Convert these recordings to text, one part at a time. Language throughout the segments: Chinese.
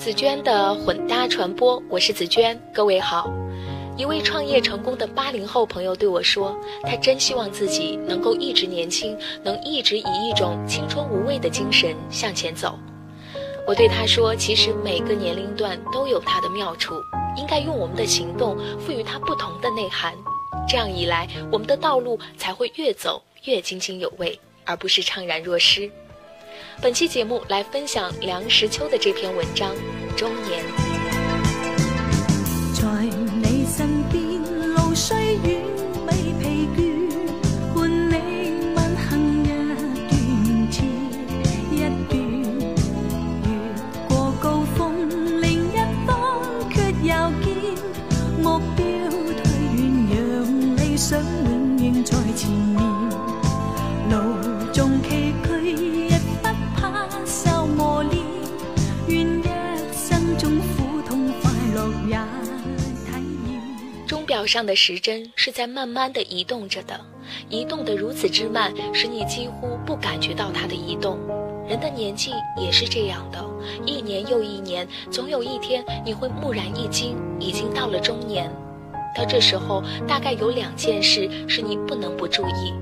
紫娟的混搭传播，我是紫娟，各位好。一位创业成功的八零后朋友对我说，他真希望自己能够一直年轻，能一直以一种青春无畏的精神向前走。我对他说，其实每个年龄段都有它的妙处，应该用我们的行动赋予它不同的内涵，这样一来，我们的道路才会越走越津津有味，而不是怅然若失。本期节目来分享梁实秋的这篇文章《中年》。表上的时针是在慢慢的移动着的，移动的如此之慢，使你几乎不感觉到它的移动。人的年纪也是这样的，一年又一年，总有一天你会蓦然一惊，已经到了中年。到这时候，大概有两件事是你不能不注意。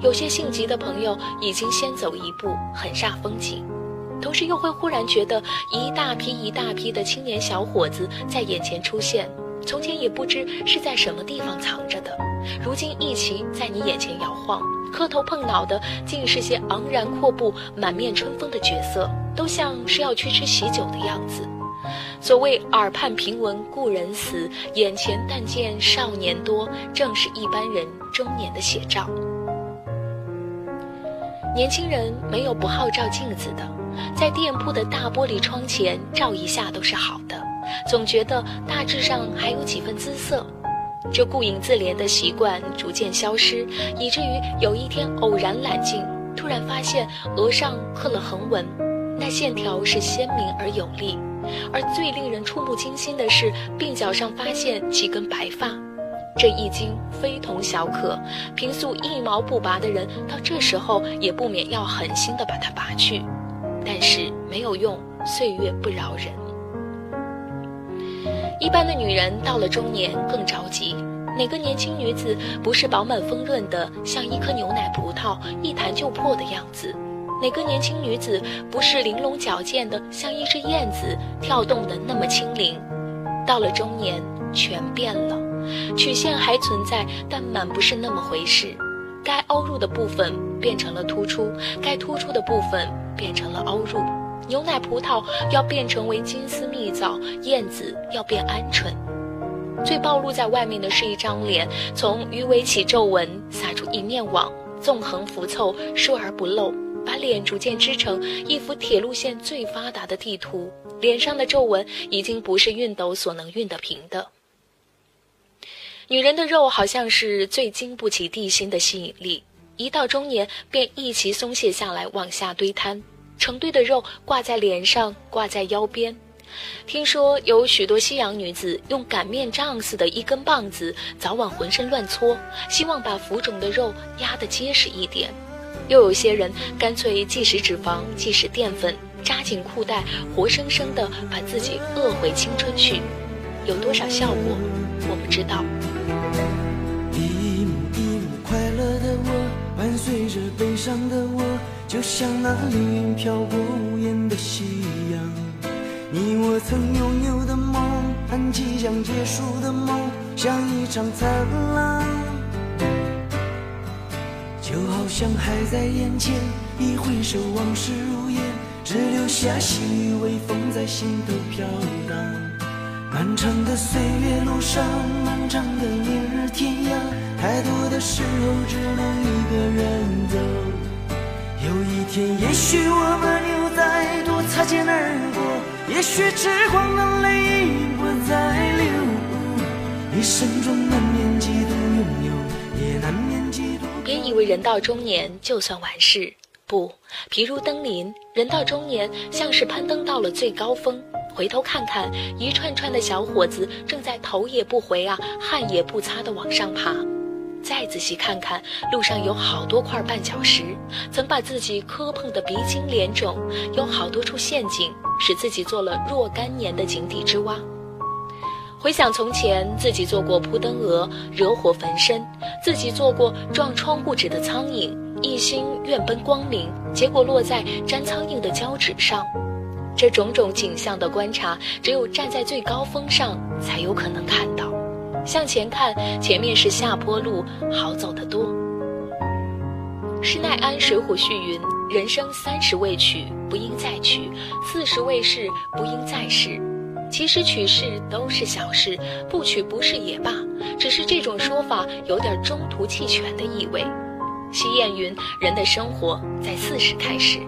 有些性急的朋友已经先走一步，很煞风景。同时又会忽然觉得一大批一大批的青年小伙子在眼前出现，从前也不知是在什么地方藏着的，如今一齐在你眼前摇晃，磕头碰脑的竟是些昂然阔步、满面春风的角色，都像是要去吃喜酒的样子。所谓耳畔平闻故人死，眼前但见少年多，正是一般人中年的写照。年轻人没有不好照镜子的，在店铺的大玻璃窗前照一下都是好的，总觉得大致上还有几分姿色。这顾影自怜的习惯逐渐消失，以至于有一天偶然揽镜，突然发现额上刻了横纹，那线条是鲜明而有力。而最令人触目惊心的是，鬓角上发现几根白发。这一惊非同小可，平素一毛不拔的人，到这时候也不免要狠心的把它拔去，但是没有用，岁月不饶人。一般的女人到了中年更着急，哪个年轻女子不是饱满丰润的，像一颗牛奶葡萄，一弹就破的样子？哪个年轻女子不是玲珑矫健的，像一只燕子，跳动的那么轻灵？到了中年，全变了。曲线还存在，但满不是那么回事。该凹入的部分变成了突出，该突出的部分变成了凹入。牛奶葡萄要变成为金丝蜜枣，燕子要变鹌鹑。最暴露在外面的是一张脸，从鱼尾起皱纹，撒出一面网，纵横浮凑，疏而不漏，把脸逐渐织成一幅铁路线最发达的地图。脸上的皱纹已经不是熨斗所能熨得平的。女人的肉好像是最经不起地心的吸引力，一到中年便一齐松懈下来，往下堆摊，成堆的肉挂在脸上，挂在腰边。听说有许多西洋女子用擀面杖似的一根棒子，早晚浑身乱搓，希望把浮肿的肉压得结实一点。又有些人干脆既使脂肪，既使淀粉，扎紧裤带，活生生的把自己饿回青春去。有多少效果，我不知道。一幕一幕快乐的我，伴随着悲伤的我，就像那凌云飘过无言的夕阳。你我曾拥有的梦，和即将结束的梦，像一场灿烂，就好像还在眼前，一回首往事如烟，只留下细雨微风在心头飘荡。漫长的岁月路上，漫长的明日天涯，太多的时候只能一个人走。有一天，也许我们又再度擦肩而过，也许痴狂的泪已不再流。一生中难免几度拥有，也难免几度。别以为人到中年就算完事，不，譬如登临，人到中年像是攀登到了最高峰。回头看看，一串串的小伙子正在头也不回啊，汗也不擦的往上爬。再仔细看看，路上有好多块绊脚石，曾把自己磕碰得鼻青脸肿；有好多处陷阱，使自己做了若干年的井底之蛙。回想从前，自己做过扑灯蛾，惹火焚身；自己做过撞窗户纸的苍蝇，一心愿奔光明，结果落在粘苍蝇的胶纸上。这种种景象的观察，只有站在最高峰上才有可能看到。向前看，前面是下坡路，好走得多。施耐庵《水浒序》云：“人生三十未娶，不应再娶；四十未逝，不应再试。”其实娶事都是小事，不娶不是也罢，只是这种说法有点中途弃权的意味。西谚云：“人的生活在四十开始。”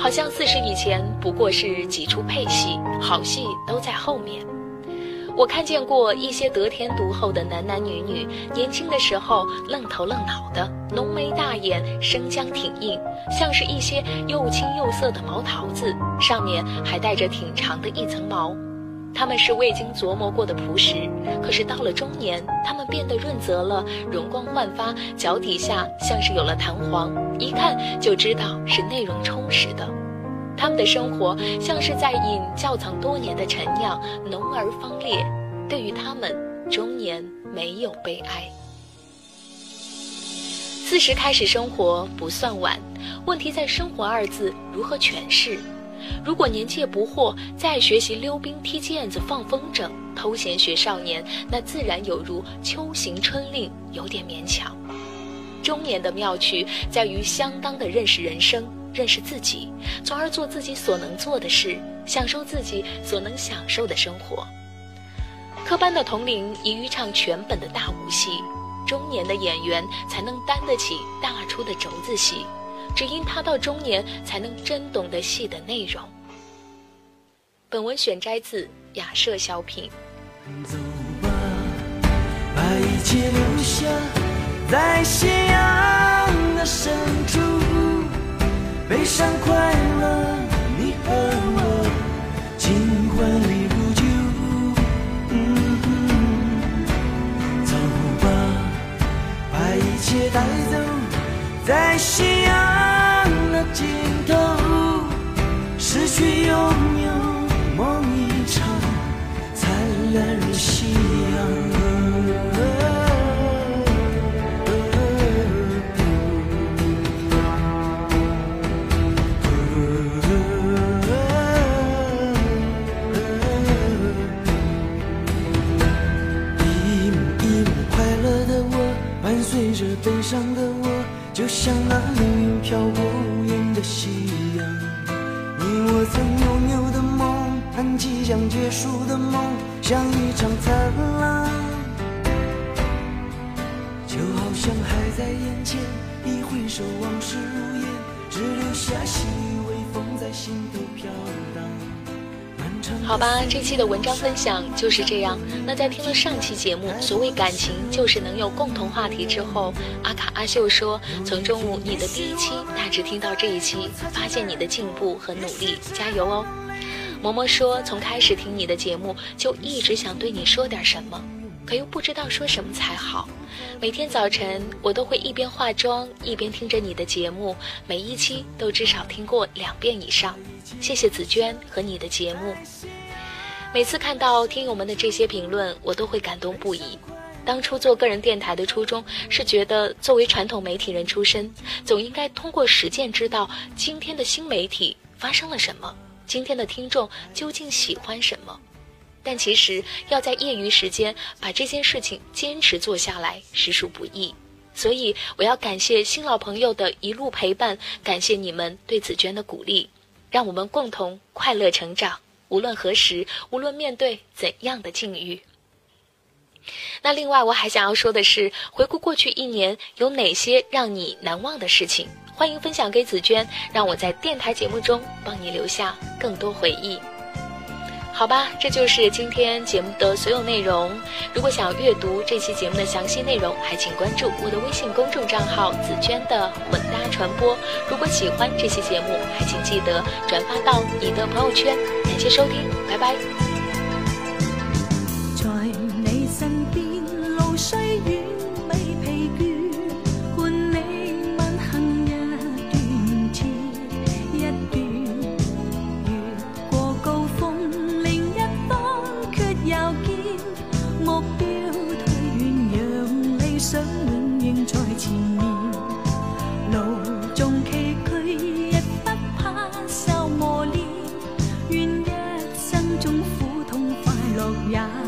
好像四十以前不过是几出配戏，好戏都在后面。我看见过一些得天独厚的男男女女，年轻的时候愣头愣脑的，浓眉大眼，生姜挺硬，像是一些又青又涩的毛桃子，上面还带着挺长的一层毛。他们是未经琢磨过的朴实，可是到了中年，他们变得润泽了，容光焕发，脚底下像是有了弹簧，一看就知道是内容充实的。他们的生活像是在饮窖藏多年的陈酿，浓而芳烈。对于他们，中年没有悲哀。四十开始生活不算晚，问题在“生活”二字如何诠释。如果年纪不惑，再学习溜冰、踢毽子、放风筝、偷闲学少年，那自然有如秋行春令，有点勉强。中年的妙趣在于相当的认识人生，认识自己，从而做自己所能做的事，享受自己所能享受的生活。科班的童龄宜于唱全本的大武戏，中年的演员才能担得起大出的轴子戏。只因他到中年，才能真懂得戏的内容。本文选摘自雅舍小品。走吧，把一切留下在夕阳的深处。悲伤快乐，你和我尽欢里如酒。走吧，把一切带走。在夕阳的尽头，失去拥有梦一场，灿烂如夕阳。随着悲伤的我。就像那云飘过无垠的夕阳，你我曾拥有的梦和即将结束的梦，像一场灿烂，就好像还在眼前，一回首往事如烟，只留下细微风在心头。好吧，这期的文章分享就是这样。那在听了上期节目，所谓感情就是能有共同话题之后，阿卡阿秀说，从中午你的第一期大致听到这一期，发现你的进步和努力，加油哦。嬷嬷说，从开始听你的节目就一直想对你说点什么，可又不知道说什么才好。每天早晨我都会一边化妆一边听着你的节目，每一期都至少听过两遍以上。谢谢紫娟和你的节目。每次看到听友们的这些评论，我都会感动不已。当初做个人电台的初衷是觉得，作为传统媒体人出身，总应该通过实践知道今天的新媒体发生了什么，今天的听众究竟喜欢什么。但其实要在业余时间把这件事情坚持做下来，实属不易。所以我要感谢新老朋友的一路陪伴，感谢你们对紫娟的鼓励。让我们共同快乐成长，无论何时，无论面对怎样的境遇。那另外，我还想要说的是，回顾过去一年，有哪些让你难忘的事情？欢迎分享给紫娟，让我在电台节目中帮你留下更多回忆。好吧，这就是今天节目的所有内容。如果想阅读这期节目的详细内容，还请关注我的微信公众账号“紫娟的混搭传播”。如果喜欢这期节目，还请记得转发到你的朋友圈。感谢收听，拜拜。呀。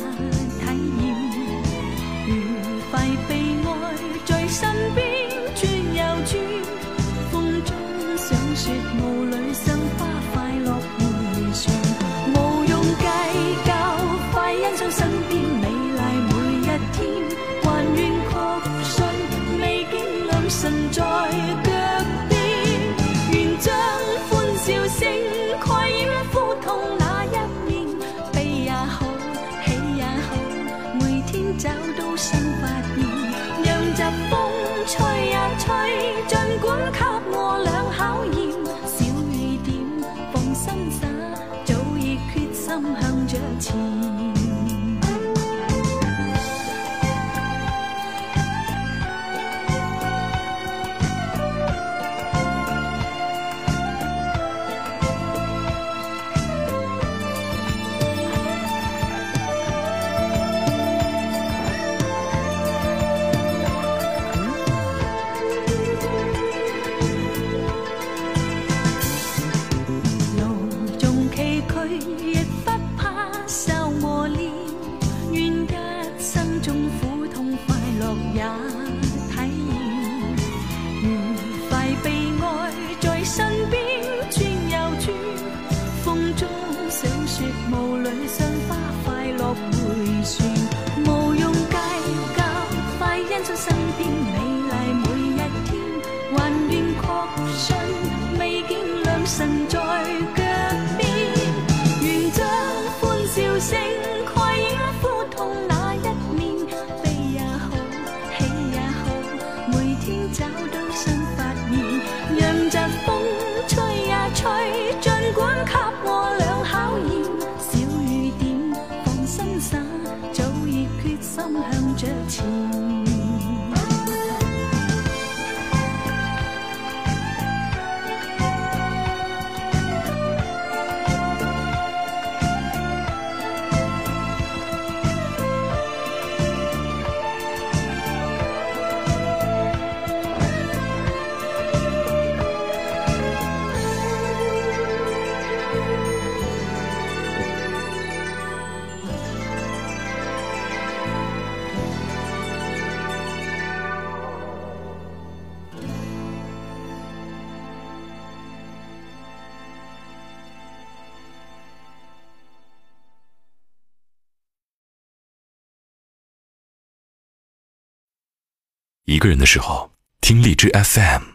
信未见良辰在脚边，愿将欢笑声盖掩苦痛那一面，悲也好，喜也好，每天找到新发现，让疾风吹呀吹，尽管给我俩考验，小雨点放心洒，早已决心向着前。一个人的时候，听荔枝 FM。